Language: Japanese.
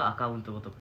かアカウントごとく